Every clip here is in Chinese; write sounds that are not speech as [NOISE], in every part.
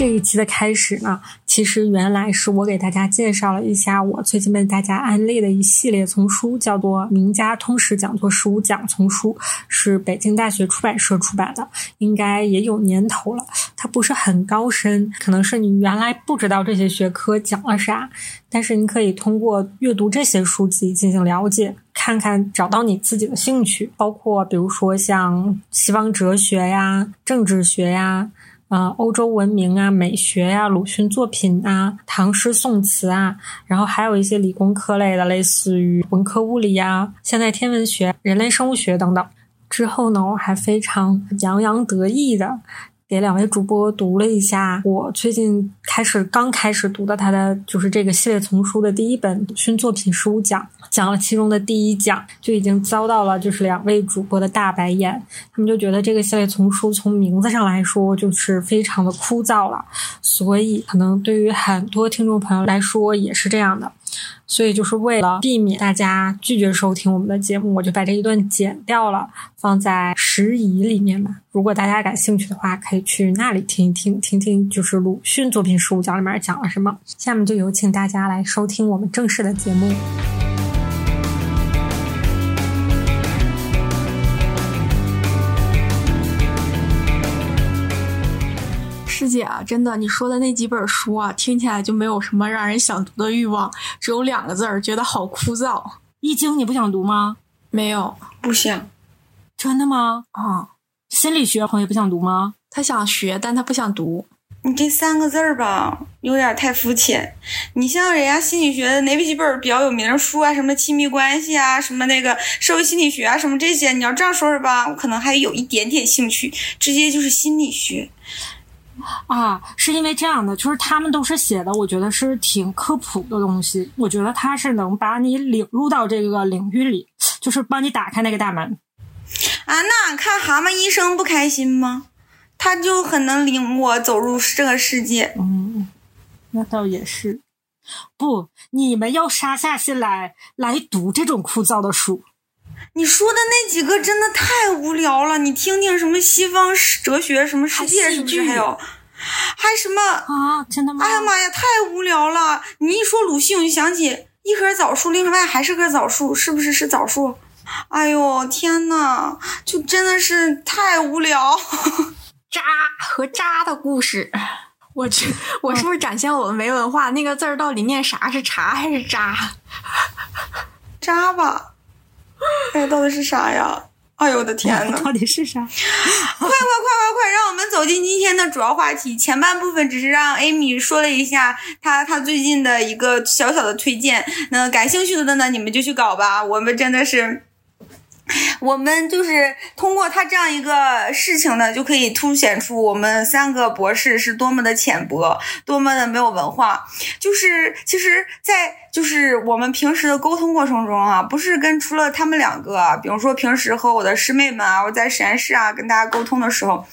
这一期的开始呢，其实原来是我给大家介绍了一下我最近被大家安利的一系列丛书，叫做《名家通识讲座十五讲》丛书，是北京大学出版社出版的，应该也有年头了。它不是很高深，可能是你原来不知道这些学科讲了啥，但是你可以通过阅读这些书籍进行了解，看看找到你自己的兴趣，包括比如说像西方哲学呀、政治学呀。啊，欧洲文明啊，美学呀，鲁迅作品啊，唐诗宋词啊，然后还有一些理工科类的，类似于文科物理呀、现代天文学、人类生物学等等。之后呢，我还非常洋洋得意的。给两位主播读了一下，我最近开始刚开始读的他的就是这个系列丛书的第一本新作品书讲，讲了其中的第一讲，就已经遭到了就是两位主播的大白眼，他们就觉得这个系列丛书从名字上来说就是非常的枯燥了，所以可能对于很多听众朋友来说也是这样的。所以就是为了避免大家拒绝收听我们的节目，我就把这一段剪掉了，放在时宜里面吧。如果大家感兴趣的话，可以去那里听一听，听听就是鲁迅作品十五讲里面讲了什么。下面就有请大家来收听我们正式的节目。姐啊，真的，你说的那几本书啊，听起来就没有什么让人想读的欲望，只有两个字儿，觉得好枯燥。易经你不想读吗？没有，不想。真的吗？啊，心理学朋友不想读吗？他想学，但他不想读。你这三个字儿吧，有点太肤浅。你像人家心理学的哪几本比较有名的书啊，什么亲密关系啊，什么那个社会心理学啊，什么这些，你要这样说是吧？我可能还有一点点兴趣，直接就是心理学。啊，是因为这样的，就是他们都是写的，我觉得是挺科普的东西。我觉得他是能把你领入到这个领域里，就是帮你打开那个大门。啊，那看《蛤蟆医生》不开心吗？他就很能领我走入这个世界。嗯，那倒也是。不，你们要杀下心来来读这种枯燥的书。你说的那几个真的太无聊了，你听听什么西方哲学，什么世界是不是还有，还什么啊？真的吗？哎呀妈呀，太无聊了！你一说鲁迅，我就想起一棵枣树，另外还是棵枣树，是不是是枣树？哎呦天呐，就真的是太无聊。渣和渣的故事，我去，我是不是展现我们没文化？那个字儿到底念啥？是茶还是渣？[LAUGHS] 渣吧。[LAUGHS] 哎，到底是啥呀？哎呦我的天呐，[LAUGHS] 到底是啥？[LAUGHS] 快快快快快，让我们走进今天的主要话题。前半部分只是让 Amy 说了一下她她最近的一个小小的推荐。那感兴趣的呢，你们就去搞吧。我们真的是。[LAUGHS] 我们就是通过他这样一个事情呢，就可以凸显出我们三个博士是多么的浅薄，多么的没有文化。就是其实，在就是我们平时的沟通过程中啊，不是跟除了他们两个，比如说平时和我的师妹们啊，我在实验室啊跟大家沟通的时候，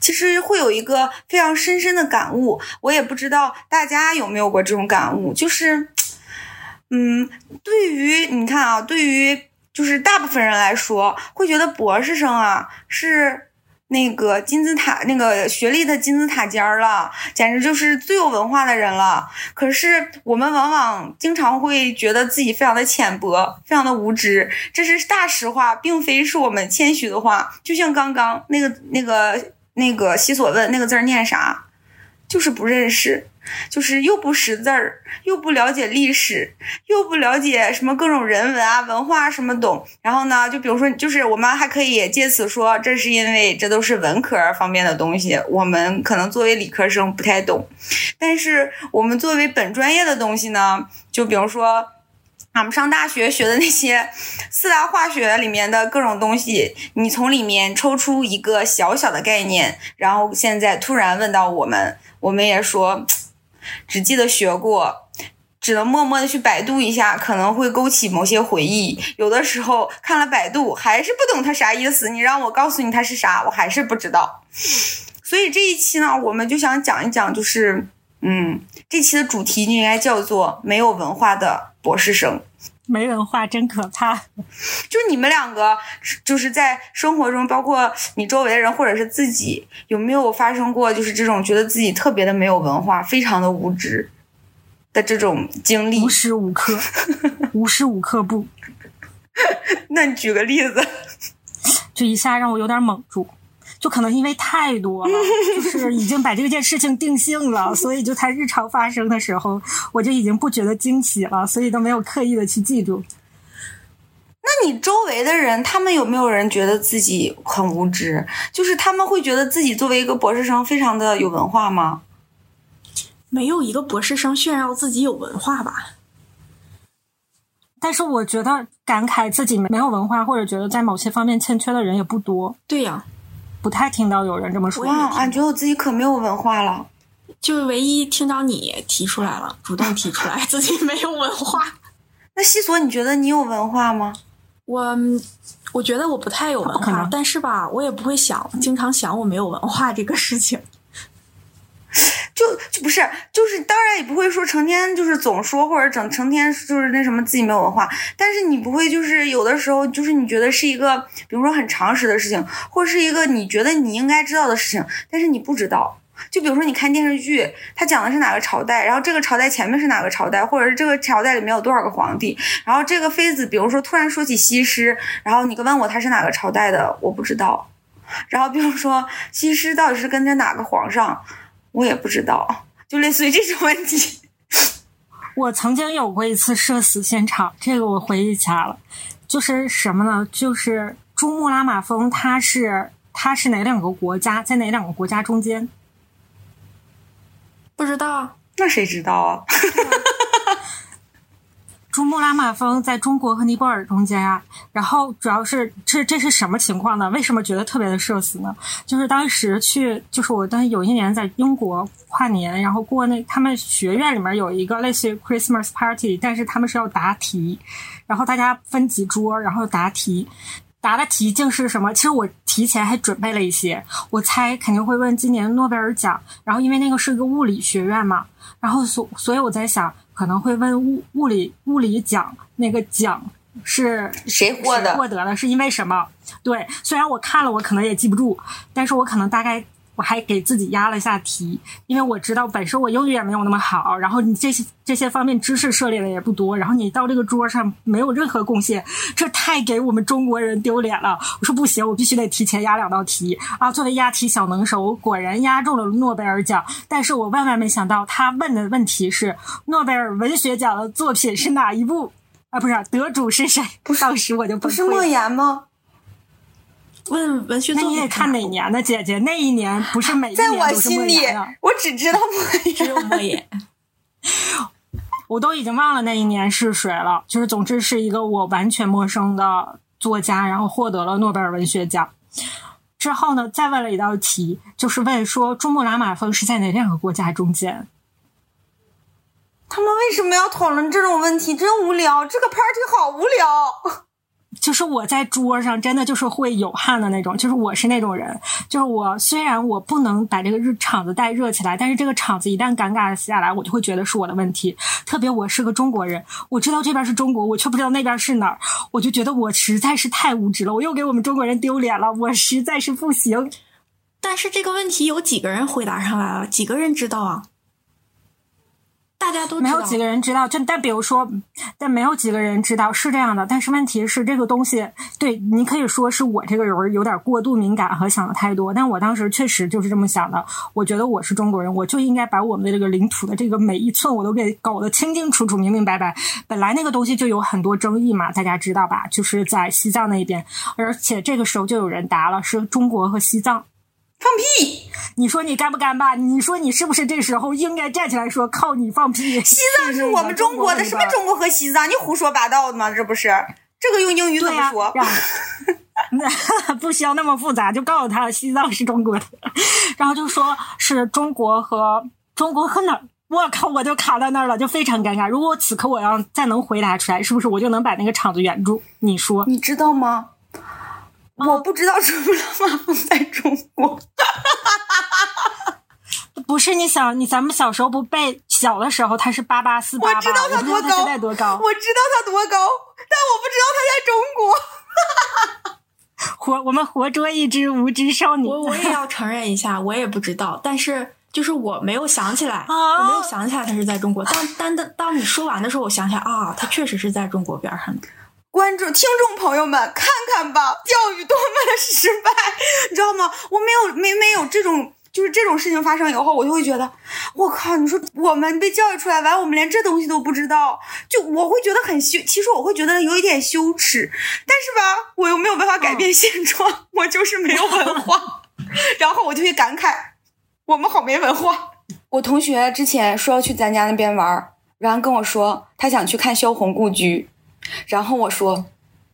其实会有一个非常深深的感悟。我也不知道大家有没有过这种感悟，就是，嗯，对于你看啊，对于。就是大部分人来说，会觉得博士生啊是那个金字塔那个学历的金字塔尖儿了，简直就是最有文化的人了。可是我们往往经常会觉得自己非常的浅薄，非常的无知，这是大实话，并非是我们谦虚的话。就像刚刚那个那个那个西索问那个字儿念啥，就是不认识。就是又不识字儿，又不了解历史，又不了解什么各种人文啊、文化什么懂。然后呢，就比如说，就是我们还可以借此说，这是因为这都是文科方面的东西，我们可能作为理科生不太懂。但是我们作为本专业的东西呢，就比如说。俺们上大学学的那些四大化学里面的各种东西，你从里面抽出一个小小的概念，然后现在突然问到我们，我们也说只记得学过，只能默默的去百度一下，可能会勾起某些回忆。有的时候看了百度还是不懂它啥意思，你让我告诉你它是啥，我还是不知道。[SNIFFS] 所以这一期呢，我们就想讲一讲，就是嗯，这期的主题就应该叫做没有文化的。博士生，没文化真可怕。就你们两个，就是在生活中，包括你周围的人或者是自己，有没有发生过就是这种觉得自己特别的没有文化、非常的无知的这种经历？无时无刻，无时无刻不。[LAUGHS] 那你举个例子，[LAUGHS] 这一下让我有点懵住。就可能因为太多了，[LAUGHS] 就是已经把这件事情定性了，所以就它日常发生的时候，我就已经不觉得惊喜了，所以都没有刻意的去记住。那你周围的人，他们有没有人觉得自己很无知？就是他们会觉得自己作为一个博士生非常的有文化吗？没有一个博士生炫耀自己有文化吧。但是我觉得感慨自己没有文化，或者觉得在某些方面欠缺的人也不多。对呀。不太听到有人这么说，哇，感觉我自己可没有文化了。就是唯一听到你提出来了，主动提出来 [LAUGHS] 自己没有文化。那西索，你觉得你有文化吗？我我觉得我不太有文化，但是吧，我也不会想经常想我没有文化这个事情。就就不是，就是当然也不会说成天就是总说或者整成天就是那什么自己没有文化，但是你不会就是有的时候就是你觉得是一个比如说很常识的事情，或是一个你觉得你应该知道的事情，但是你不知道。就比如说你看电视剧，它讲的是哪个朝代，然后这个朝代前面是哪个朝代，或者是这个朝代里面有多少个皇帝，然后这个妃子比如说突然说起西施，然后你问我他是哪个朝代的，我不知道。然后比如说西施到底是跟着哪个皇上？我也不知道，就类似于这种问题。[LAUGHS] 我曾经有过一次社死现场，这个我回忆起来了，就是什么呢？就是珠穆朗玛峰，它是它是哪两个国家？在哪两个国家中间？不知道，那谁知道啊？[LAUGHS] 珠穆朗玛峰在中国和尼泊尔中间啊，然后主要是这这是什么情况呢？为什么觉得特别的社死呢？就是当时去，就是我当时有一年在英国跨年，然后过那他们学院里面有一个类似于 Christmas party，但是他们是要答题，然后大家分几桌，然后答题，答的题竟是什么？其实我提前还准备了一些，我猜肯定会问今年诺贝尔奖，然后因为那个是一个物理学院嘛，然后所所以我在想。可能会问物物理物理奖那个奖是谁获得？获得的是因为什么？对，虽然我看了，我可能也记不住，但是我可能大概。我还给自己压了一下题，因为我知道本身我英语也没有那么好，然后你这些这些方面知识涉猎的也不多，然后你到这个桌上没有任何贡献，这太给我们中国人丢脸了。我说不行，我必须得提前压两道题啊！作为押题小能手，果然压中了诺贝尔奖。但是我万万没想到，他问的问题是诺贝尔文学奖的作品是哪一部啊？不是得主是谁？[LAUGHS] 当时我就不是莫言吗？问文学作品，那你也看哪年的姐姐？那一年不是每一年都是莫言我只知道莫言，[LAUGHS] 只有莫言。[LAUGHS] 我都已经忘了那一年是谁了。就是总之是一个我完全陌生的作家，然后获得了诺贝尔文学奖。之后呢，再问了一道题，就是问说珠穆朗玛峰是在哪两个国家中间？他们为什么要讨论这种问题？真无聊，这个 party 好无聊。就是我在桌上真的就是会有汗的那种，就是我是那种人，就是我虽然我不能把这个日场子带热起来，但是这个场子一旦尴尬下来，我就会觉得是我的问题。特别我是个中国人，我知道这边是中国，我却不知道那边是哪儿，我就觉得我实在是太无知了，我又给我们中国人丢脸了，我实在是不行。但是这个问题有几个人回答上来了？几个人知道啊？大家都没有几个人知道，就但比如说，但没有几个人知道是这样的。但是问题是，这个东西对你可以说是我这个人有点过度敏感和想的太多。但我当时确实就是这么想的。我觉得我是中国人，我就应该把我们的这个领土的这个每一寸我都给搞得清清楚楚、明明白白。本来那个东西就有很多争议嘛，大家知道吧？就是在西藏那边，而且这个时候就有人答了，是中国和西藏。放屁！你说你干不干吧？你说你是不是这时候应该站起来说靠你放屁？西藏是我们中国的，什么中国和西藏？你胡说八道的吗？这不是这个用英语怎么说？那 [LAUGHS] 不需要那么复杂，就告诉他西藏是中国的，然后就说是中国和中国和哪儿？我靠，我就卡在那儿了，就非常尴尬。如果此刻我要再能回答出来，是不是我就能把那个场子圆住？你说，你知道吗？我不知道珠穆朗玛峰在中国。[LAUGHS] 不是你想，你咱们小时候不背小的时候，它是八八四八八，我知道它多高，在多高，我知道它多高，但我不知道它在中国。[LAUGHS] 活，我们活捉一只无知少女。我我也要承认一下，我也不知道，但是就是我没有想起来，我没有想起来它是在中国。但但当当你说完的时候，我想起来啊，它确实是在中国边上的。观众、听众朋友们，看看吧，教育多么的失败，你知道吗？我没有没没有这种。就是这种事情发生以后，我就会觉得，我靠！你说我们被教育出来完，我们连这东西都不知道，就我会觉得很羞。其实我会觉得有一点羞耻，但是吧，我又没有办法改变现状，我就是没有文化。[LAUGHS] 然后我就会感慨，我们好没文化。我同学之前说要去咱家那边玩，然后跟我说他想去看萧红故居，然后我说。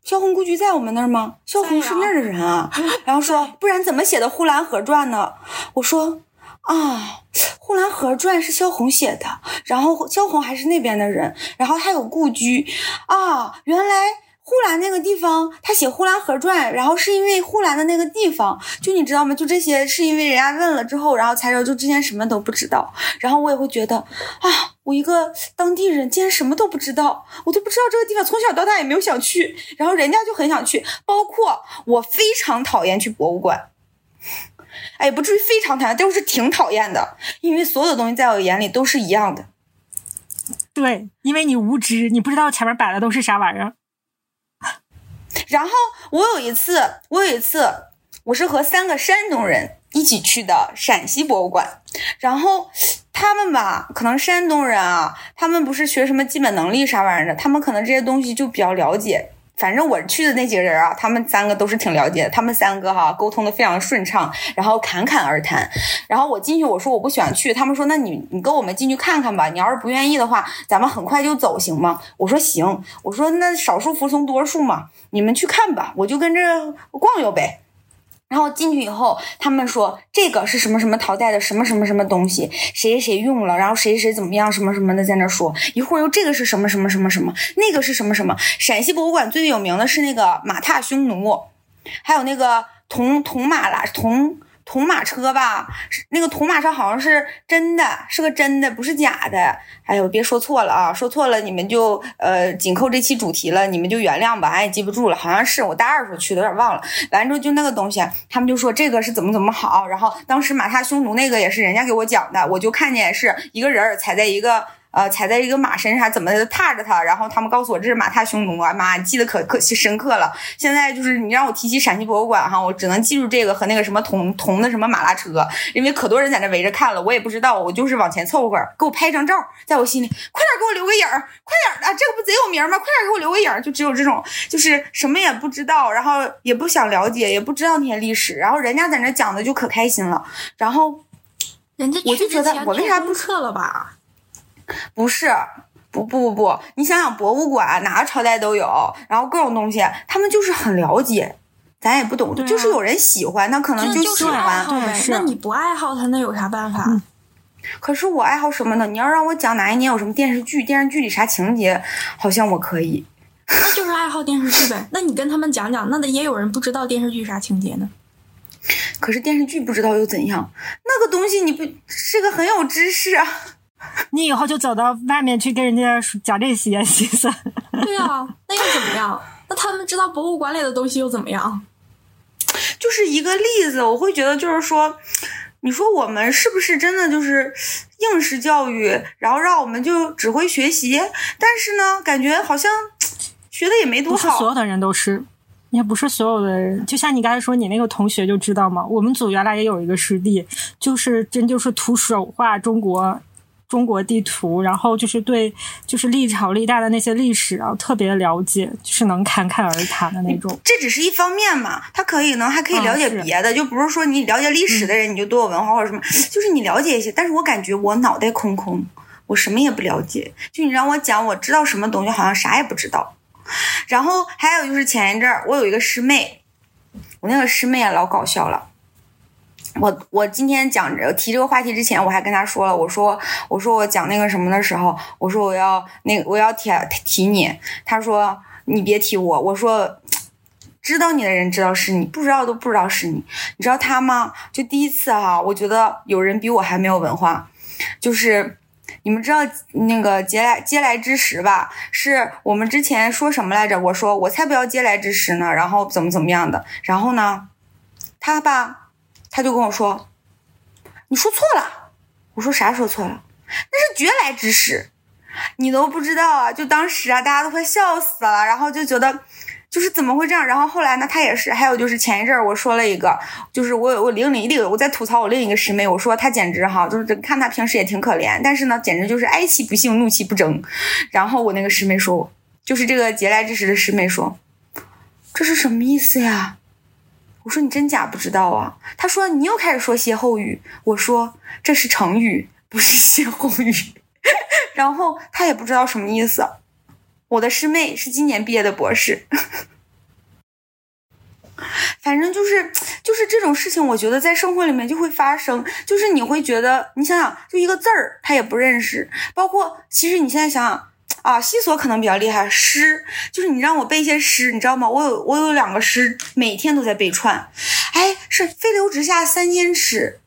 萧红故居在我们那儿吗？萧红是那儿的人啊。然后说，不然怎么写的《呼兰河传》呢？我说，啊，《呼兰河传》是萧红写的，然后萧红还是那边的人，然后还有故居啊，原来。呼兰那个地方，他写《呼兰河传》，然后是因为呼兰的那个地方，就你知道吗？就这些是因为人家问了之后，然后才知道，就之前什么都不知道。然后我也会觉得，啊，我一个当地人竟然什么都不知道，我都不知道这个地方，从小到大也没有想去，然后人家就很想去。包括我非常讨厌去博物馆，哎，不至于非常讨厌，但是挺讨厌的，因为所有东西在我眼里都是一样的。对，因为你无知，你不知道前面摆的都是啥玩意儿。然后我有一次，我有一次，我是和三个山东人一起去的陕西博物馆。然后他们吧，可能山东人啊，他们不是学什么基本能力啥玩意儿的，他们可能这些东西就比较了解。反正我去的那几个人啊，他们三个都是挺了解的，他们三个哈沟通的非常顺畅，然后侃侃而谈。然后我进去，我说我不想去，他们说那你你跟我们进去看看吧。你要是不愿意的话，咱们很快就走，行吗？我说行，我说那少数服从多数嘛。你们去看吧，我就跟着逛悠呗。然后进去以后，他们说这个是什么什么淘汰的什么什么什么东西，谁谁谁用了，然后谁谁怎么样什么什么的在那说。一会儿又这个是什么什么什么什么，那个是什么什么。陕西博物馆最有名的是那个马踏匈奴，还有那个铜铜马啦铜。铜马车吧，那个铜马车好像是真的，是个真的，不是假的。哎呦，别说错了啊，说错了你们就呃紧扣这期主题了，你们就原谅吧，俺也记不住了，好像是我大二时候去的，有点忘了。完之后就那个东西，他们就说这个是怎么怎么好，然后当时马踏匈奴那个也是人家给我讲的，我就看见是一个人踩在一个。呃，踩在一个马身上，怎么踏着它？然后他们告诉我这是马踏匈奴啊，妈，记得可可深刻了。现在就是你让我提起陕西博物馆哈，我只能记住这个和那个什么铜铜的什么马拉车，因为可多人在那围着看了，我也不知道，我就是往前凑合儿，给我拍张照，在我心里，快点给我留个影儿，快点啊，这个不贼有名吗？快点给我留个影儿，就只有这种，就是什么也不知道，然后也不想了解，也不知道那些历史，然后人家在那讲的就可开心了，然后人家我就觉得我为啥不撤了吧？不是，不不不不，你想想，博物馆哪个朝代都有，然后各种东西，他们就是很了解，咱也不懂，就是有人喜欢，那可能就喜欢。那你不爱好他，那有啥办法？可是我爱好什么呢？你要让我讲哪一年有什么电视剧，电视剧里啥情节，好像我可以。那就是爱好电视剧呗。[LAUGHS] 那你跟他们讲讲，那得也有人不知道电视剧啥情节呢。可是电视剧不知道又怎样？那个东西你不是个很有知识啊。[LAUGHS] 你以后就走到外面去跟人家讲这些心思。对啊，那又怎么样？那他们知道博物馆里的东西又怎么样？就是一个例子，我会觉得就是说，你说我们是不是真的就是应试教育，然后让我们就只会学习，但是呢，感觉好像学的也没多好。所有的人都是，也不是所有的人。就像你刚才说，你那个同学就知道嘛？我们组原来也有一个师弟，就是真就是徒手画中国。中国地图，然后就是对就是历朝历代的那些历史啊特别了解，就是能侃侃而谈的那种。这只是一方面嘛，他可以呢，还可以了解别的，就不是说你了解历史的人你就多有文化或者什么，就是你了解一些。但是我感觉我脑袋空空，我什么也不了解。就你让我讲，我知道什么东西，好像啥也不知道。然后还有就是前一阵儿，我有一个师妹，我那个师妹也老搞笑了。我我今天讲着提这个话题之前，我还跟他说了，我说我说我讲那个什么的时候，我说我要那我要提提你，他说你别提我，我说知道你的人知道是你，不知道都不知道是你，你知道他吗？就第一次哈，我觉得有人比我还没有文化，就是你们知道那个嗟来嗟来之食吧？是我们之前说什么来着？我说我才不要嗟来之食呢，然后怎么怎么样的，然后呢，他吧。他就跟我说：“你说错了。”我说：“啥说错了？那是绝来之食，你都不知道啊！就当时啊，大家都快笑死了，然后就觉得就是怎么会这样？然后后来呢，他也是。还有就是前一阵儿我说了一个，就是我我另一个我在吐槽我另一个师妹，我说她简直哈，就是看她平时也挺可怜，但是呢，简直就是哀其不幸，怒其不争。然后我那个师妹说，就是这个节来之食的师妹说，这是什么意思呀？我说你真假不知道啊？他说你又开始说歇后语。我说这是成语，不是歇后语。[LAUGHS] 然后他也不知道什么意思。我的师妹是今年毕业的博士。反正就是就是这种事情，我觉得在生活里面就会发生。就是你会觉得，你想想，就一个字儿他也不认识。包括其实你现在想想。啊，西索可能比较厉害，诗就是你让我背一些诗，你知道吗？我有我有两个诗，每天都在背串。哎，是飞流直下三千尺，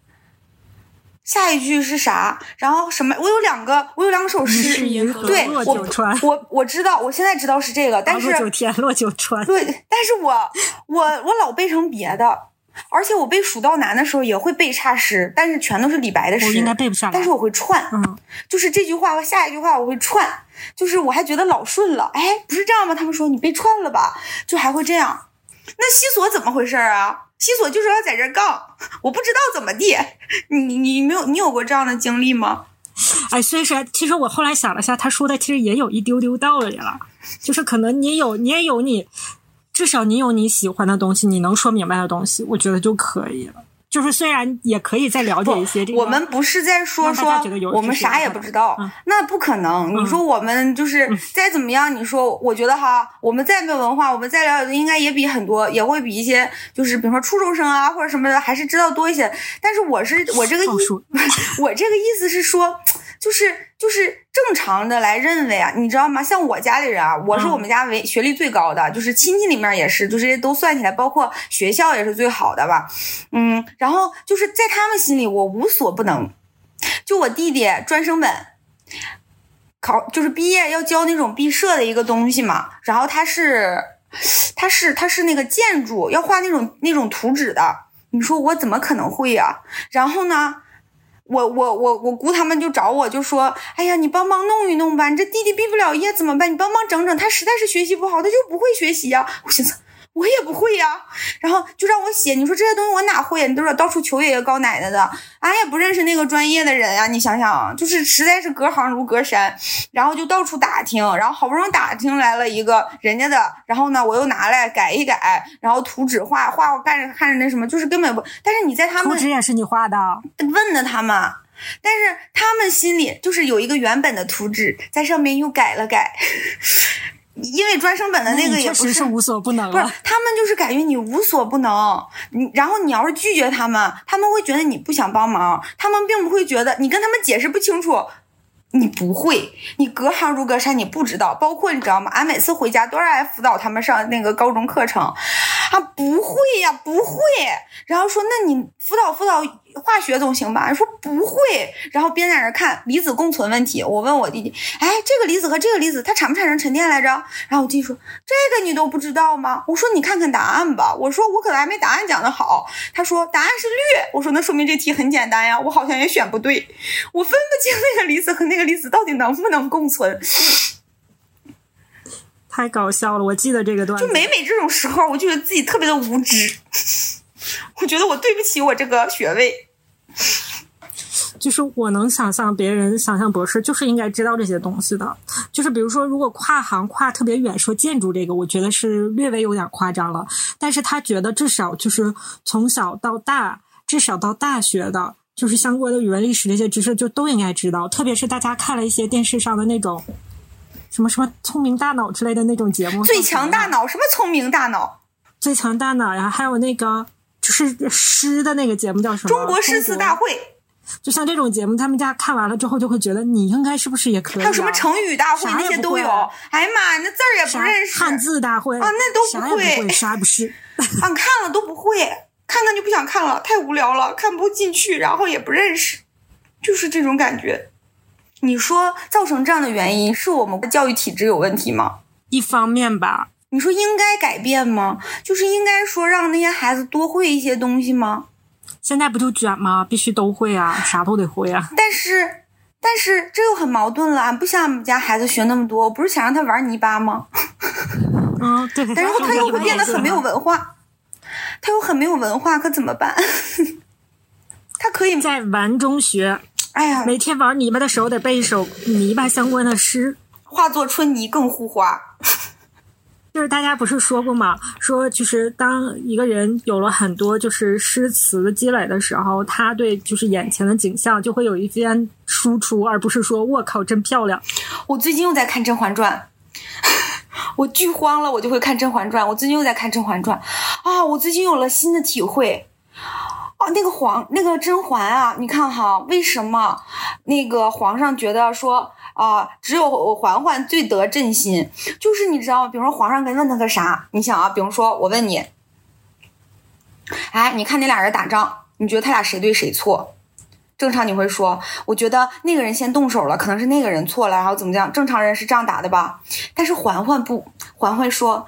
下一句是啥？然后什么？我有两个，我有两首诗。对，我我我知道，我现在知道是这个，但是落九天，落九川。对，但是我我我老背成别的。而且我背《蜀道难》的时候也会背差诗，但是全都是李白的诗，我应该背不下来。但是我会串，嗯，就是这句话和下一句话我会串，就是我还觉得老顺了。哎，不是这样吗？他们说你背串了吧，就还会这样。那西索怎么回事啊？西索就是要在这杠，我不知道怎么地。你你没有你有过这样的经历吗？哎，所以说，其实我后来想了下，他说的其实也有一丢丢道理了，就是可能你有你也有你。至少你有你喜欢的东西，你能说明白的东西，我觉得就可以了。就是虽然也可以再了解一些这个，我们不是在说说我们啥也不知道，那不可能。你说我们就是再怎么样，你说我觉得哈，我们再没有文化，我们再了解的应该也比很多，也会比一些就是比如说初中生啊或者什么的还是知道多一些。但是我是我这个意，[LAUGHS] 我这个意思是说。就是就是正常的来认为啊，你知道吗？像我家里人啊，我是我们家为学历最高的，就是亲戚里面也是，就是都算起来，包括学校也是最好的吧。嗯，然后就是在他们心里，我无所不能。就我弟弟专升本考，就是毕业要交那种毕设的一个东西嘛。然后他是他是他是那个建筑要画那种那种图纸的，你说我怎么可能会呀？然后呢？我我我我姑他们就找我，就说：“哎呀，你帮忙弄一弄吧，你这弟弟毕不了业怎么办？你帮忙整整，他实在是学习不好，他就不会学习呀。[LAUGHS] ”我寻思。我也不会呀，然后就让我写。你说这些东西我哪会？你都是到处求爷爷告奶奶的，俺也不认识那个专业的人呀。你想想，就是实在是隔行如隔山，然后就到处打听，然后好不容易打听来了一个人家的，然后呢，我又拿来改一改，然后图纸画画，我干着看着那什么，就是根本不。但是你在他们图纸也是你画的？问的他们，但是他们心里就是有一个原本的图纸，在上面又改了改。因为专升本的那个也不是无所不能，不是他们就是感觉你无所不能，你然后你要是拒绝他们，他们会觉得你不想帮忙，他们并不会觉得你跟他们解释不清楚。你不会，你隔行如隔山，你不知道。包括你知道吗？俺每次回家都是来辅导他们上那个高中课程，啊，不会呀，不会。然后说，那你辅导辅导化学总行吧？说不会。然后边在那看离子共存问题。我问我弟弟，哎，这个离子和这个离子它产不产生沉淀来着？然后我弟弟说，这个你都不知道吗？我说你看看答案吧。我说我可能还没答案讲的好。他说答案是氯。我说那说明这题很简单呀。我好像也选不对，我分不清那个离子和那个。离子到底能不能共存？太搞笑了！我记得这个段，就每每这种时候，我就觉得自己特别的无知。我觉得我对不起我这个学位。就是我能想象别人想象博士就是应该知道这些东西的。就是比如说，如果跨行跨特别远，说建筑这个，我觉得是略微有点夸张了。但是他觉得至少就是从小到大，至少到大学的，就是相关的语文、历史这些知识就都应该知道。特别是大家看了一些电视上的那种什么什么聪明大脑之类的那种节目，最强大脑什么聪明大脑，最强大脑呀，还有那个。就是诗的那个节目叫什么？中国诗词大会。就像这种节目，他们家看完了之后就会觉得你应该是不是也可以？还有什么成语大会那些都有。哎呀妈，那字儿也不认识。汉字大会啊，那都不会，啥也不是。[LAUGHS] 俺看了都不会，看看就不想看了，太无聊了，看不进去，然后也不认识，就是这种感觉。你说造成这样的原因是我们的教育体制有问题吗？一方面吧。你说应该改变吗？就是应该说让那些孩子多会一些东西吗？现在不就卷吗？必须都会啊，啥都得会啊。但是，但是这又很矛盾了。俺不想俺们家孩子学那么多，我不是想让他玩泥巴吗？[LAUGHS] 嗯，对。然后他又会变得很没有文化，他又很没有文化，可怎么办？[LAUGHS] 他可以在玩中学。哎呀，每天玩泥巴的时候得背一首泥巴相关的诗，化作春泥更护花。就是大家不是说过吗？说就是当一个人有了很多就是诗词的积累的时候，他对就是眼前的景象就会有一番输出，而不是说我靠真漂亮。我最近又在看《甄嬛传》，[LAUGHS] 我剧荒了，我就会看《甄嬛传》。我最近又在看《甄嬛传》，啊，我最近有了新的体会。啊，那个皇那个甄嬛啊，你看哈，为什么那个皇上觉得说？啊，只有嬛嬛最得朕心，就是你知道？比如说皇上该问他个啥，你想啊，比如说我问你，哎，你看那俩人打仗，你觉得他俩谁对谁错？正常你会说，我觉得那个人先动手了，可能是那个人错了，然后怎么样？正常人是这样打的吧？但是嬛嬛不，嬛嬛说，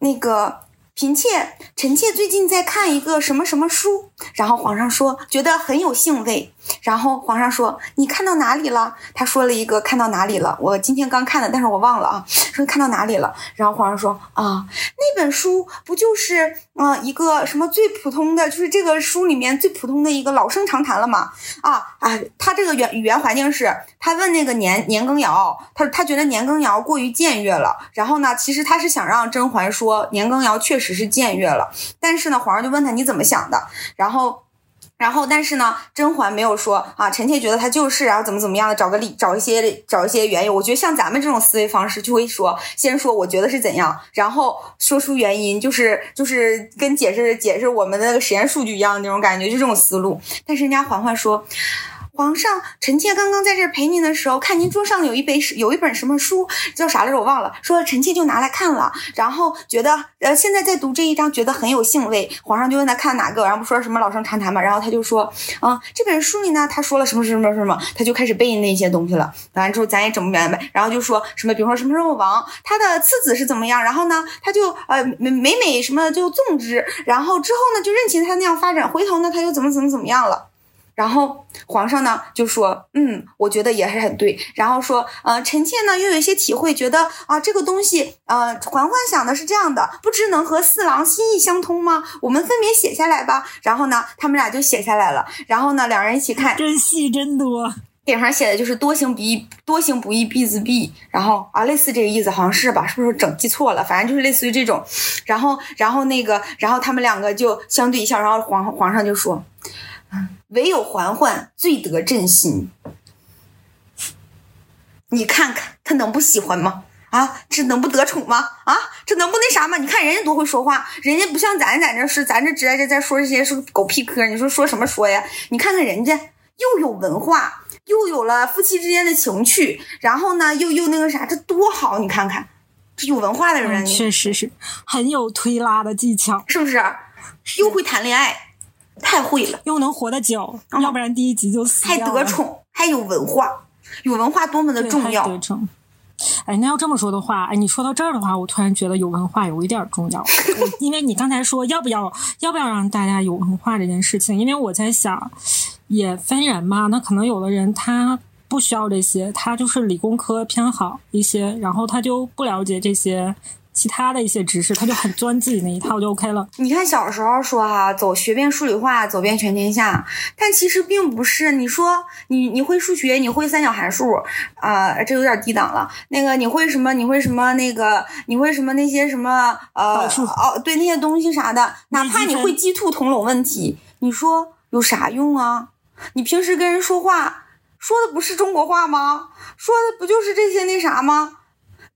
那个。嫔妾，臣妾最近在看一个什么什么书，然后皇上说觉得很有兴味，然后皇上说你看到哪里了？他说了一个看到哪里了，我今天刚看的，但是我忘了啊，说看到哪里了？然后皇上说啊，那本书不就是啊一个什么最普通的，就是这个书里面最普通的一个老生常谈了嘛？啊啊，他这个原语言环境是，他问那个年年羹尧，他他觉得年羹尧过于僭越了，然后呢，其实他是想让甄嬛说年羹尧确实。是僭越了，但是呢，皇上就问他你怎么想的，然后，然后，然后但是呢，甄嬛没有说啊，臣妾觉得他就是，然后怎么怎么样的，找个理，找一些，找一些缘由。我觉得像咱们这种思维方式，就会说，先说我觉得是怎样，然后说出原因，就是就是跟解释解释我们的那个实验数据一样的那种感觉，就这种思路。但是人家嬛嬛说。皇上，臣妾刚刚在这陪您的时候，看您桌上有一本有一本什么书，叫啥来着？我忘了。说臣妾就拿来看了，然后觉得呃，现在在读这一章，觉得很有兴味。皇上就问他看哪个，然后不说什么老生常谈嘛，然后他就说，嗯，这本书里呢，他说了什么什么什么，他就开始背那些东西了。完之后咱也整不明白，然后就说什么，比如说什么什么王，他的次子是怎么样，然后呢，他就呃每每什么就纵之，然后之后呢就任其他那样发展，回头呢他又怎么怎么怎么样了。然后皇上呢就说，嗯，我觉得也是很对。然后说，呃，臣妾呢又有一些体会，觉得啊，这个东西，呃，嬛嬛想的是这样的，不知能和四郎心意相通吗？我们分别写下来吧。然后呢，他们俩就写下来了。然后呢，两人一起看，真戏真多。顶上写的就是多行不义，多行不义必自毙。然后啊，类似这个意思，好像是吧？是不是整记错了？反正就是类似于这种。然后，然后那个，然后他们两个就相对一笑。然后皇皇上就说。唯有嬛嬛最得朕心，你看看他能不喜欢吗？啊，这能不得宠吗？啊，这能不那啥吗？你看人家多会说话，人家不像咱在这是咱这直在这在说这些是狗屁嗑，你说说什么说呀？你看看人家又有文化，又有了夫妻之间的情趣，然后呢又又那个啥，这多好！你看看这有文化的人，确实是很有推拉的技巧，是不是？又会谈恋爱。太会了，又能活得久，要不然第一集就死还得宠，还有文化，有文化多么的重要。得宠。哎，那要这么说的话，哎，你说到这儿的话，我突然觉得有文化有一点重要。[LAUGHS] 因为你刚才说要不要要不要让大家有文化这件事情，因为我在想，也分人嘛。那可能有的人他不需要这些，他就是理工科偏好一些，然后他就不了解这些。其他的一些知识，他就很钻自己那一套就 OK 了。你看小时候说哈，走学遍数理化，走遍全天下，但其实并不是。你说你你会数学，你会三角函数啊、这有点低档了。那个你会什么？你会什么？那个你会什么？那些什么呃哦，对那些东西啥的，哪怕你会鸡兔同笼问题，你说有啥用啊？你平时跟人说话说的不是中国话吗？说的不就是这些那啥吗？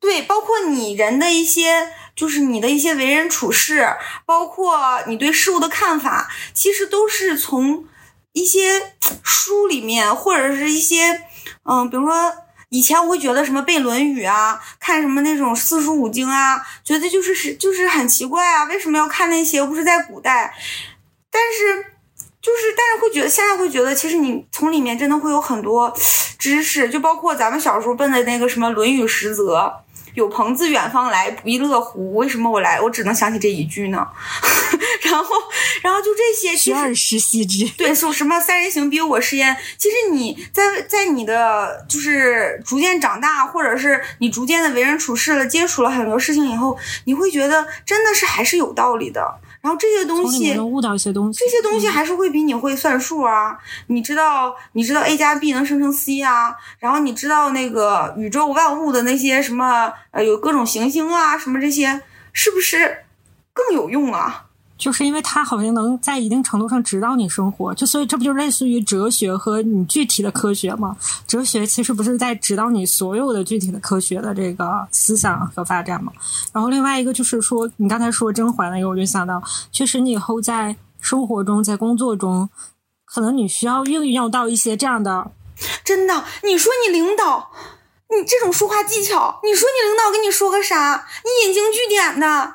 对，包括你人的一些，就是你的一些为人处事，包括你对事物的看法，其实都是从一些书里面，或者是一些，嗯，比如说以前我会觉得什么背《论语》啊，看什么那种四书五经啊，觉得就是是就是很奇怪啊，为什么要看那些？又不是在古代，但是。就是，但是会觉得现在会觉得，其实你从里面真的会有很多知识，就包括咱们小时候背的那个什么《论语十则》，有朋自远方来，不亦乐乎？为什么我来，我只能想起这一句呢？[LAUGHS] 然后，然后就这些，十二时习之，对，说什么三人行必有我师焉。其实你在在你的就是逐渐长大，或者是你逐渐的为人处事了，接触了很多事情以后，你会觉得真的是还是有道理的。然后这些东西能悟到一些东西。这些东西还是会比你会算数啊，你知道你知道 a 加 b 能生成 c 啊，然后你知道那个宇宙万物的那些什么呃有各种行星啊什么这些，是不是更有用啊？就是因为它好像能在一定程度上指导你生活，就所以这不就类似于哲学和你具体的科学吗？哲学其实不是在指导你所有的具体的科学的这个思想和发展吗？然后另外一个就是说，你刚才说甄嬛那个，我就想到，确实你以后在生活中、在工作中，可能你需要运用到一些这样的，真的，你说你领导，你这种说话技巧，你说你领导跟你说个啥，你引经据典的，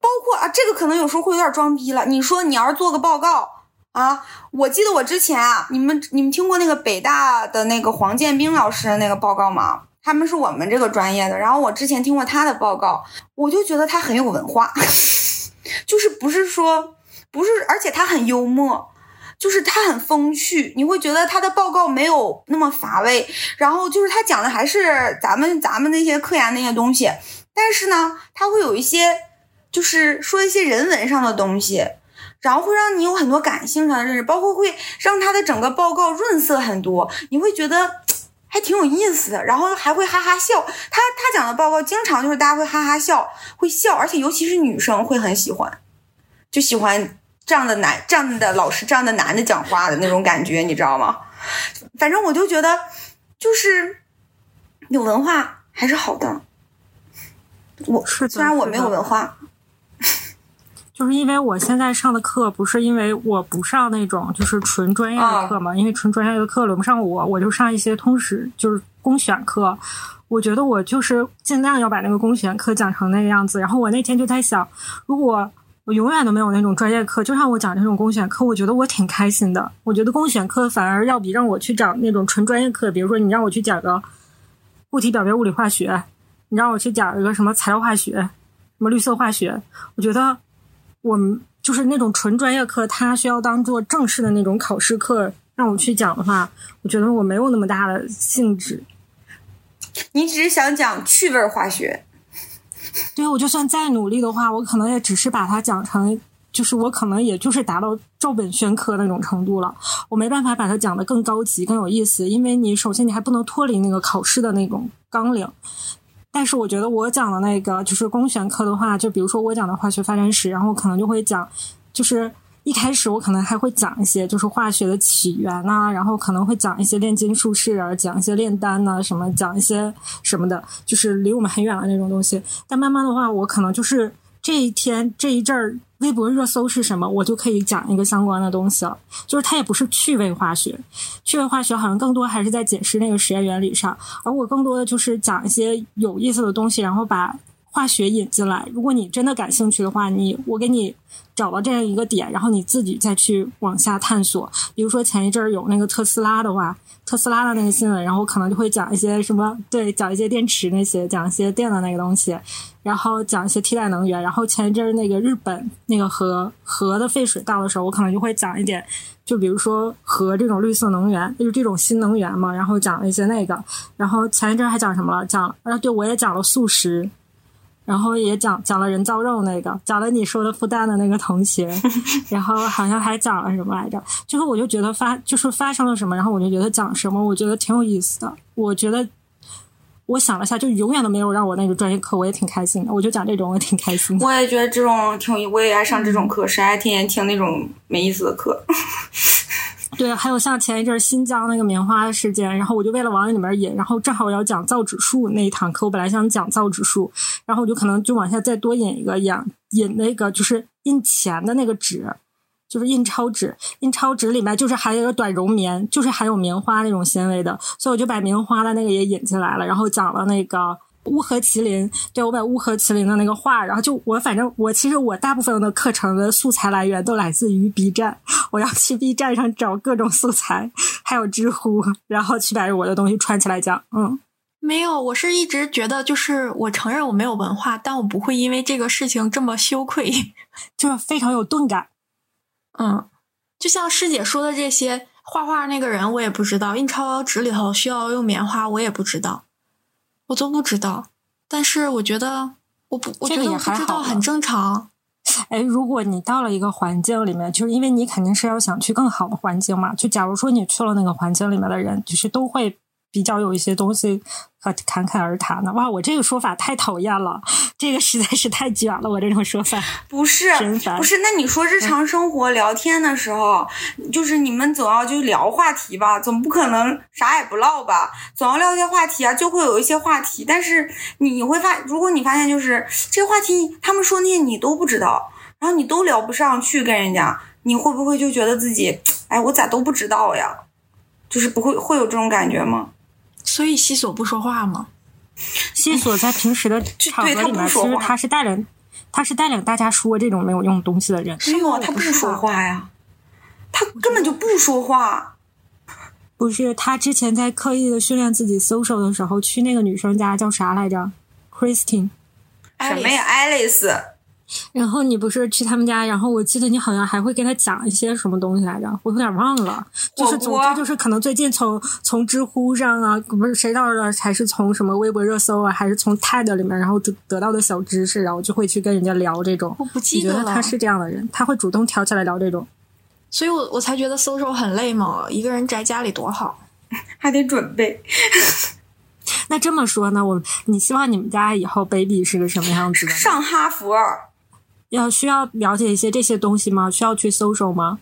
包括啊，这个可能有时候会有点装逼了。你说你要是做个报告啊，我记得我之前啊，你们你们听过那个北大的那个黄建兵老师的那个报告吗？他们是我们这个专业的，然后我之前听过他的报告，我就觉得他很有文化，[LAUGHS] 就是不是说不是，而且他很幽默。就是他很风趣，你会觉得他的报告没有那么乏味，然后就是他讲的还是咱们咱们那些科研那些东西，但是呢，他会有一些就是说一些人文上的东西，然后会让你有很多感性上的认识，包括会让他的整个报告润色很多，你会觉得还挺有意思的，然后还会哈哈笑。他他讲的报告经常就是大家会哈哈笑，会笑，而且尤其是女生会很喜欢，就喜欢。这样的男，这样的老师，这样的男的讲话的那种感觉，你知道吗？反正我就觉得，就是有文化还是好的。我是虽然我没有文化，就是因为我现在上的课不是因为我不上那种就是纯专业的课嘛，因为纯专业的课轮不上我，我就上一些通识，就是公选课。我觉得我就是尽量要把那个公选课讲成那个样子。然后我那天就在想，如果我永远都没有那种专业课，就让我讲这种公选课，我觉得我挺开心的。我觉得公选课反而要比让我去讲那种纯专业课，比如说你让我去讲个固体表面物理化学，你让我去讲一个什么材料化学、什么绿色化学，我觉得我们就是那种纯专业课，它需要当做正式的那种考试课让我去讲的话，我觉得我没有那么大的兴致。你只是想讲趣味化学，对，我就算再努力的话，我可能也只是把它讲成，就是我可能也就是达到照本宣科那种程度了。我没办法把它讲得更高级、更有意思，因为你首先你还不能脱离那个考试的那种纲领。但是我觉得我讲的那个就是公选课的话，就比如说我讲的化学发展史，然后可能就会讲，就是一开始我可能还会讲一些就是化学的起源呐、然后可能会讲一些炼金术士啊，讲一些炼丹呐、什么讲一些什么的，就是离我们很远的那种东西。但慢慢的话，我可能就是这一天这一阵儿微博热搜是什么，我就可以讲一个相关的东西了。就是它也不是趣味化学，趣味化学好像更多还是在解释那个实验原理上，而我更多的就是讲一些有意思的东西，然后把化学引进来。如果你真的感兴趣的话，你我给你找到这样一个点，然后你自己再去往下探索。比如说前一阵儿有那个特斯拉的话，特斯拉的那个新闻，然后我可能就会讲一些什么，对，讲一些电池那些，讲一些电的那个东西，然后讲一些替代能源。然后前一阵儿那个日本那个核核的废水到的时候，我可能就会讲一点，就比如说核这种绿色能源，就是这种新能源嘛，然后讲一些那个。然后前一阵儿还讲什么了？讲啊，对我也讲了素食。然后也讲讲了人造肉那个，讲了你说的复旦的那个同学，[LAUGHS] 然后好像还讲了什么来着？就是我就觉得发就是发生了什么，然后我就觉得讲什么，我觉得挺有意思的。我觉得我想了下，就永远都没有让我那个专业课，我也挺开心的。我就讲这种，我挺开心的。我也觉得这种挺有意，我也爱上这种课，谁爱天天听那种没意思的课？对，还有像前一阵新疆那个棉花事件，然后我就为了往里面引，然后正好我要讲造纸术那一堂课，我本来想讲造纸术，然后我就可能就往下再多引一个，引引那个就是印钱的那个纸，就是印钞纸，印钞纸里面就是还有短绒棉，就是含有棉花那种纤维的，所以我就把棉花的那个也引进来了，然后讲了那个。乌合麒麟，对我把乌合麒麟的那个画，然后就我反正我其实我大部分的课程的素材来源都来自于 B 站，我要去 B 站上找各种素材，还有知乎，然后去把我的东西串起来讲。嗯，没有，我是一直觉得就是我承认我没有文化，但我不会因为这个事情这么羞愧，[LAUGHS] 就是非常有钝感。嗯，就像师姐说的这些，画画那个人我也不知道，印钞纸里头需要用棉花我也不知道。我都不知道，但是我觉得我不，我觉得我不知道很正常。[LAUGHS] 哎，如果你到了一个环境里面，就是因为你肯定是要想去更好的环境嘛。就假如说你去了那个环境里面的人，就是都会。比较有一些东西和侃侃而谈的哇，我这个说法太讨厌了，这个实在是太卷了。我这种说法 [LAUGHS] 不是不是，那你说日常生活聊天的时候，就是你们总要就聊话题吧，总不可能啥也不唠吧，总要聊一些话题啊，就会有一些话题。但是你会发，如果你发现就是这个话题，他们说那些你都不知道，然后你都聊不上去跟人家，你会不会就觉得自己哎，我咋都不知道呀？就是不会会有这种感觉吗？所以西索不说话吗？西索在平时的场合里面，其实他是带领，他是带领大家说这种没有用东西的人。没有，他不说话呀，他根本就不说话。不是，他之前在刻意的训练自己 social 的时候，去那个女生家叫啥来着？Christine，什么呀？Alice。然后你不是去他们家，然后我记得你好像还会给他讲一些什么东西来着，我有点忘了。就是总之就是可能最近从从知乎上啊，不是谁到了，还是从什么微博热搜啊，还是从 TED 里面，然后得得到的小知识，然后就会去跟人家聊这种。我不记得了。他是这样的人，他会主动挑起来聊这种。所以我我才觉得 social 很累嘛，一个人宅家里多好，[LAUGHS] 还得准备。[LAUGHS] 那这么说呢，我你希望你们家以后 baby 是个什么样子的？上哈佛。要需要了解一些这些东西吗？需要去搜索吗？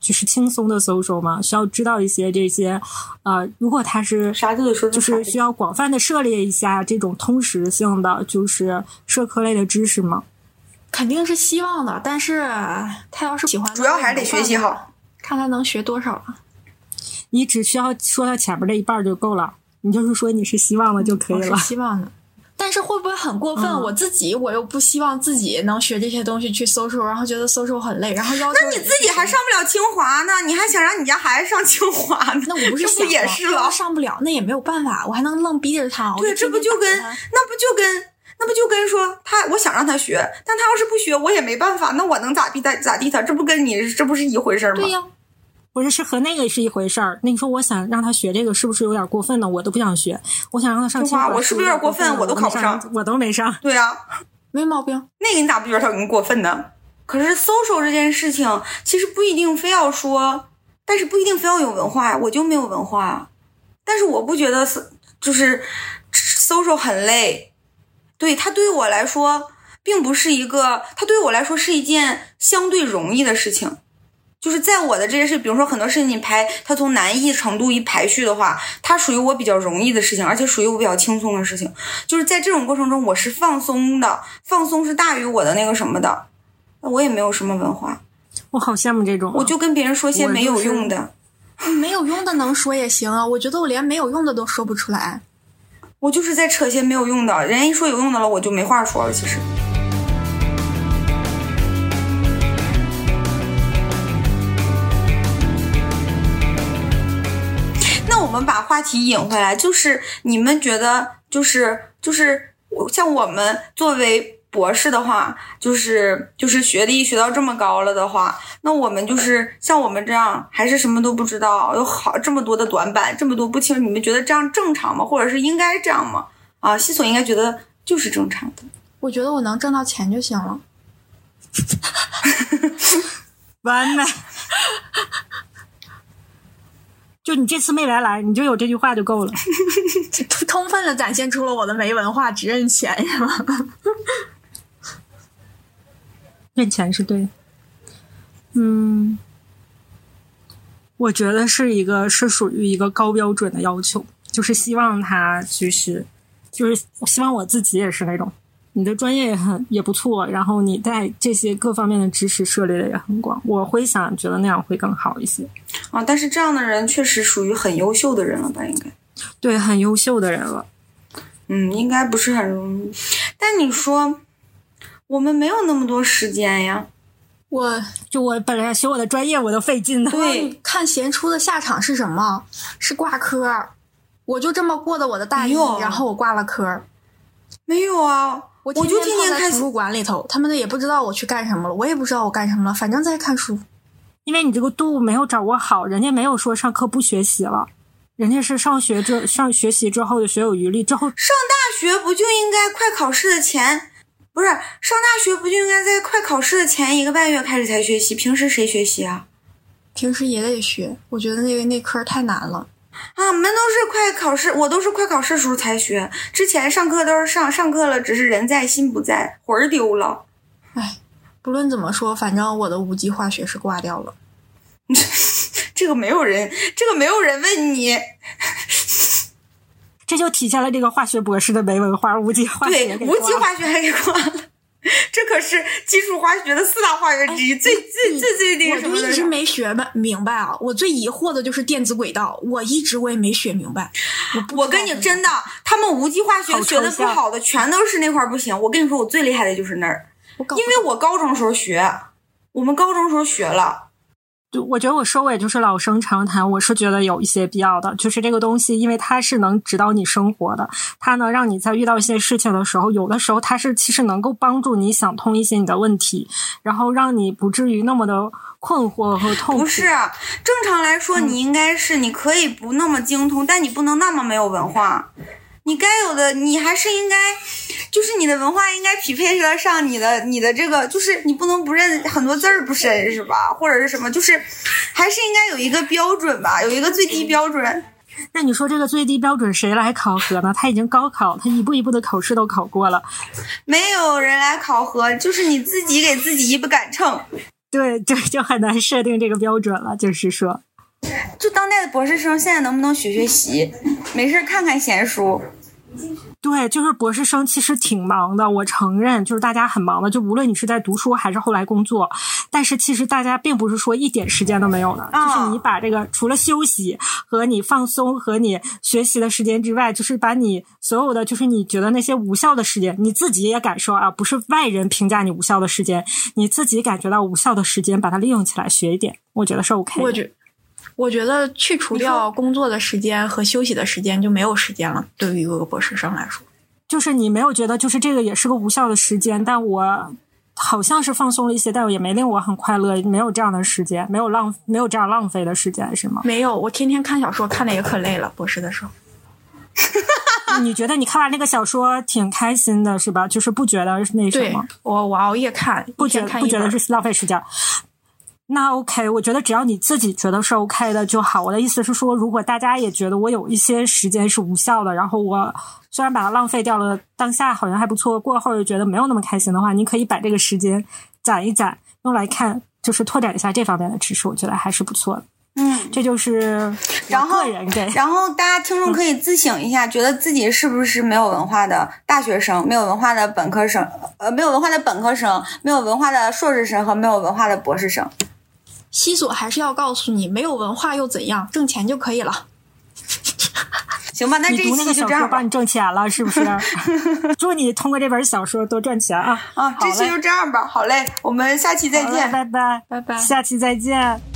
就是轻松的搜索吗？需要知道一些这些，呃，如果他是啥都得说，就是需要广泛的涉猎一下这种通识性的，就是社科类的知识吗？肯定是希望的，但是他要是喜欢，主要还是得学习好，看他能学多少。你只需要说到前面这一半就够了，你就是说你是希望的就可以了，希望的。但是会不会很过分？我自己我又不希望自己能学这些东西去搜索，然后觉得搜索很累，然后要求那你自己还上不了清华呢？你还想让你家孩子上清华呢？那我不是不也是了？上不了那也没有办法，我还能愣逼着他。对，这不就跟那不就跟那不就跟说他我想让他学，但他要是不学，我也没办法。那我能咋地咋咋地他？这不跟你这不是一回事吗？对呀。不是，是和那个是一回事儿。那你说，我想让他学这个，是不是有点过分呢？我都不想学，我想让他上清华，我是不是有点过分？我都考不上，我都没上。对啊，没毛病。那个你咋不觉得他很过分呢？可是 social 这件事情，其实不一定非要说，但是不一定非要有文化。我就没有文化，但是我不觉得是就是搜搜很累。对他对于我来说，并不是一个，他对于我来说是一件相对容易的事情。就是在我的这些事，比如说很多事情你排，它从难易程度一排序的话，它属于我比较容易的事情，而且属于我比较轻松的事情。就是在这种过程中，我是放松的，放松是大于我的那个什么的。那我也没有什么文化，我好羡慕这种。我就跟别人说些没有用的，没有用的能说也行啊。我觉得我连没有用的都说不出来，我就是在扯些没有用的。人家一说有用的了，我就没话说了。其实。们把话题引回来，就是你们觉得，就是就是像我们作为博士的话，就是就是学历学到这么高了的话，那我们就是像我们这样，还是什么都不知道，有好这么多的短板，这么多不清，你们觉得这样正常吗？或者是应该这样吗？啊，西索应该觉得就是正常的。我觉得我能挣到钱就行了。[LAUGHS] 完美。就你这次没白来，你就有这句话就够了。[LAUGHS] 充分的展现出了我的没文化，只认钱，是吗？认钱是对。嗯，我觉得是一个是属于一个高标准的要求，就是希望他就是就是希望我自己也是那种。你的专业也很也不错，然后你在这些各方面的知识涉猎的也很广，我会想觉得那样会更好一些。啊，但是这样的人确实属于很优秀的人了吧？应该对，很优秀的人了。嗯，应该不是很容易。但你说，我们没有那么多时间呀。我就我本来学我的专业，我都费劲的。对，看贤出的下场是什么？是挂科。我就这么过的我的大一，然后我挂了科。没有啊。我就天天在图书馆里头，他们也不知道我去干什么了，我也不知道我干什么了，反正在看书。因为你这个度没有掌握好，人家没有说上课不学习了，人家是上学之上学习之后就学有余力，之后上大学不就应该快考试的前，不是上大学不就应该在快考试的前一个半月开始才学习？平时谁学习啊？平时也得学，我觉得那个那科太难了。啊，我们都是快考试，我都是快考试时候才学。之前上课都是上上课了，只是人在心不在，魂儿丢了。哎，不论怎么说，反正我的无机化学是挂掉了。[LAUGHS] 这个没有人，这个没有人问你。这就体现了这个化学博士的没文化，无机化学对，无机化学还给挂了。[LAUGHS] 这可是基础化学的四大化学之一，最最最最那个什么我就一直没学明白啊！我最疑惑的就是电子轨道，我一直我也没学明白。我跟你真的，他们无机化学学的不好的，全都是那块不行。我跟你说，我最厉害的就是那儿，因为我高中时候学，我们高中时候学了。就我觉得我收尾就是老生常谈，我是觉得有一些必要的，就是这个东西，因为它是能指导你生活的，它能让你在遇到一些事情的时候，有的时候它是其实能够帮助你想通一些你的问题，然后让你不至于那么的困惑和痛苦。不是，正常来说，你应该是你可以不那么精通，但你不能那么没有文化。你该有的，你还是应该，就是你的文化应该匹配得上你的你的这个，就是你不能不认很多字儿不深是吧？或者是什么，就是还是应该有一个标准吧，有一个最低标准。那你说这个最低标准谁来考核呢？他已经高考，他一步一步的考试都考过了，没有人来考核，就是你自己给自己一不杆秤。对，就就很难设定这个标准了，就是说。就当代的博士生现在能不能学学习？没事看看闲书。对，就是博士生其实挺忙的，我承认，就是大家很忙的。就无论你是在读书还是后来工作，但是其实大家并不是说一点时间都没有的。就是你把这个除了休息和你放松和你学习的时间之外，就是把你所有的就是你觉得那些无效的时间，你自己也感受啊，不是外人评价你无效的时间，你自己感觉到无效的时间，把它利用起来学一点，我觉得是 OK。我觉。我觉得去除掉工作的时间和休息的时间就没有时间了。对于一个博士生来说，就是你没有觉得就是这个也是个无效的时间，但我好像是放松了一些，但我也没令我很快乐，没有这样的时间，没有浪没有这样浪费的时间，是吗？没有，我天天看小说，看的也可累了。博士的时候，[LAUGHS] 你觉得你看完那个小说挺开心的，是吧？就是不觉得那什么？我我熬夜看，不觉不觉得是浪费时间。那 OK，我觉得只要你自己觉得是 OK 的就好。我的意思是说，如果大家也觉得我有一些时间是无效的，然后我虽然把它浪费掉了，当下好像还不错，过后又觉得没有那么开心的话，你可以把这个时间攒一攒，用来看，就是拓展一下这方面的知识，我觉得还是不错的。嗯，这就是然后。然后大家听众可以自省一下，觉得自己是不是没有文化的大学生，没有文化的本科生，呃，没有文化的本科生，没有文化的硕士生和没有文化的博士生。西索还是要告诉你，没有文化又怎样，挣钱就可以了。[LAUGHS] 行吧，那这读那个小说帮你挣钱了，是不是？[LAUGHS] [LAUGHS] 祝你通过这本小说多赚钱啊！啊，这期就这样吧，好嘞，我们下期再见，拜拜，拜拜，下期再见。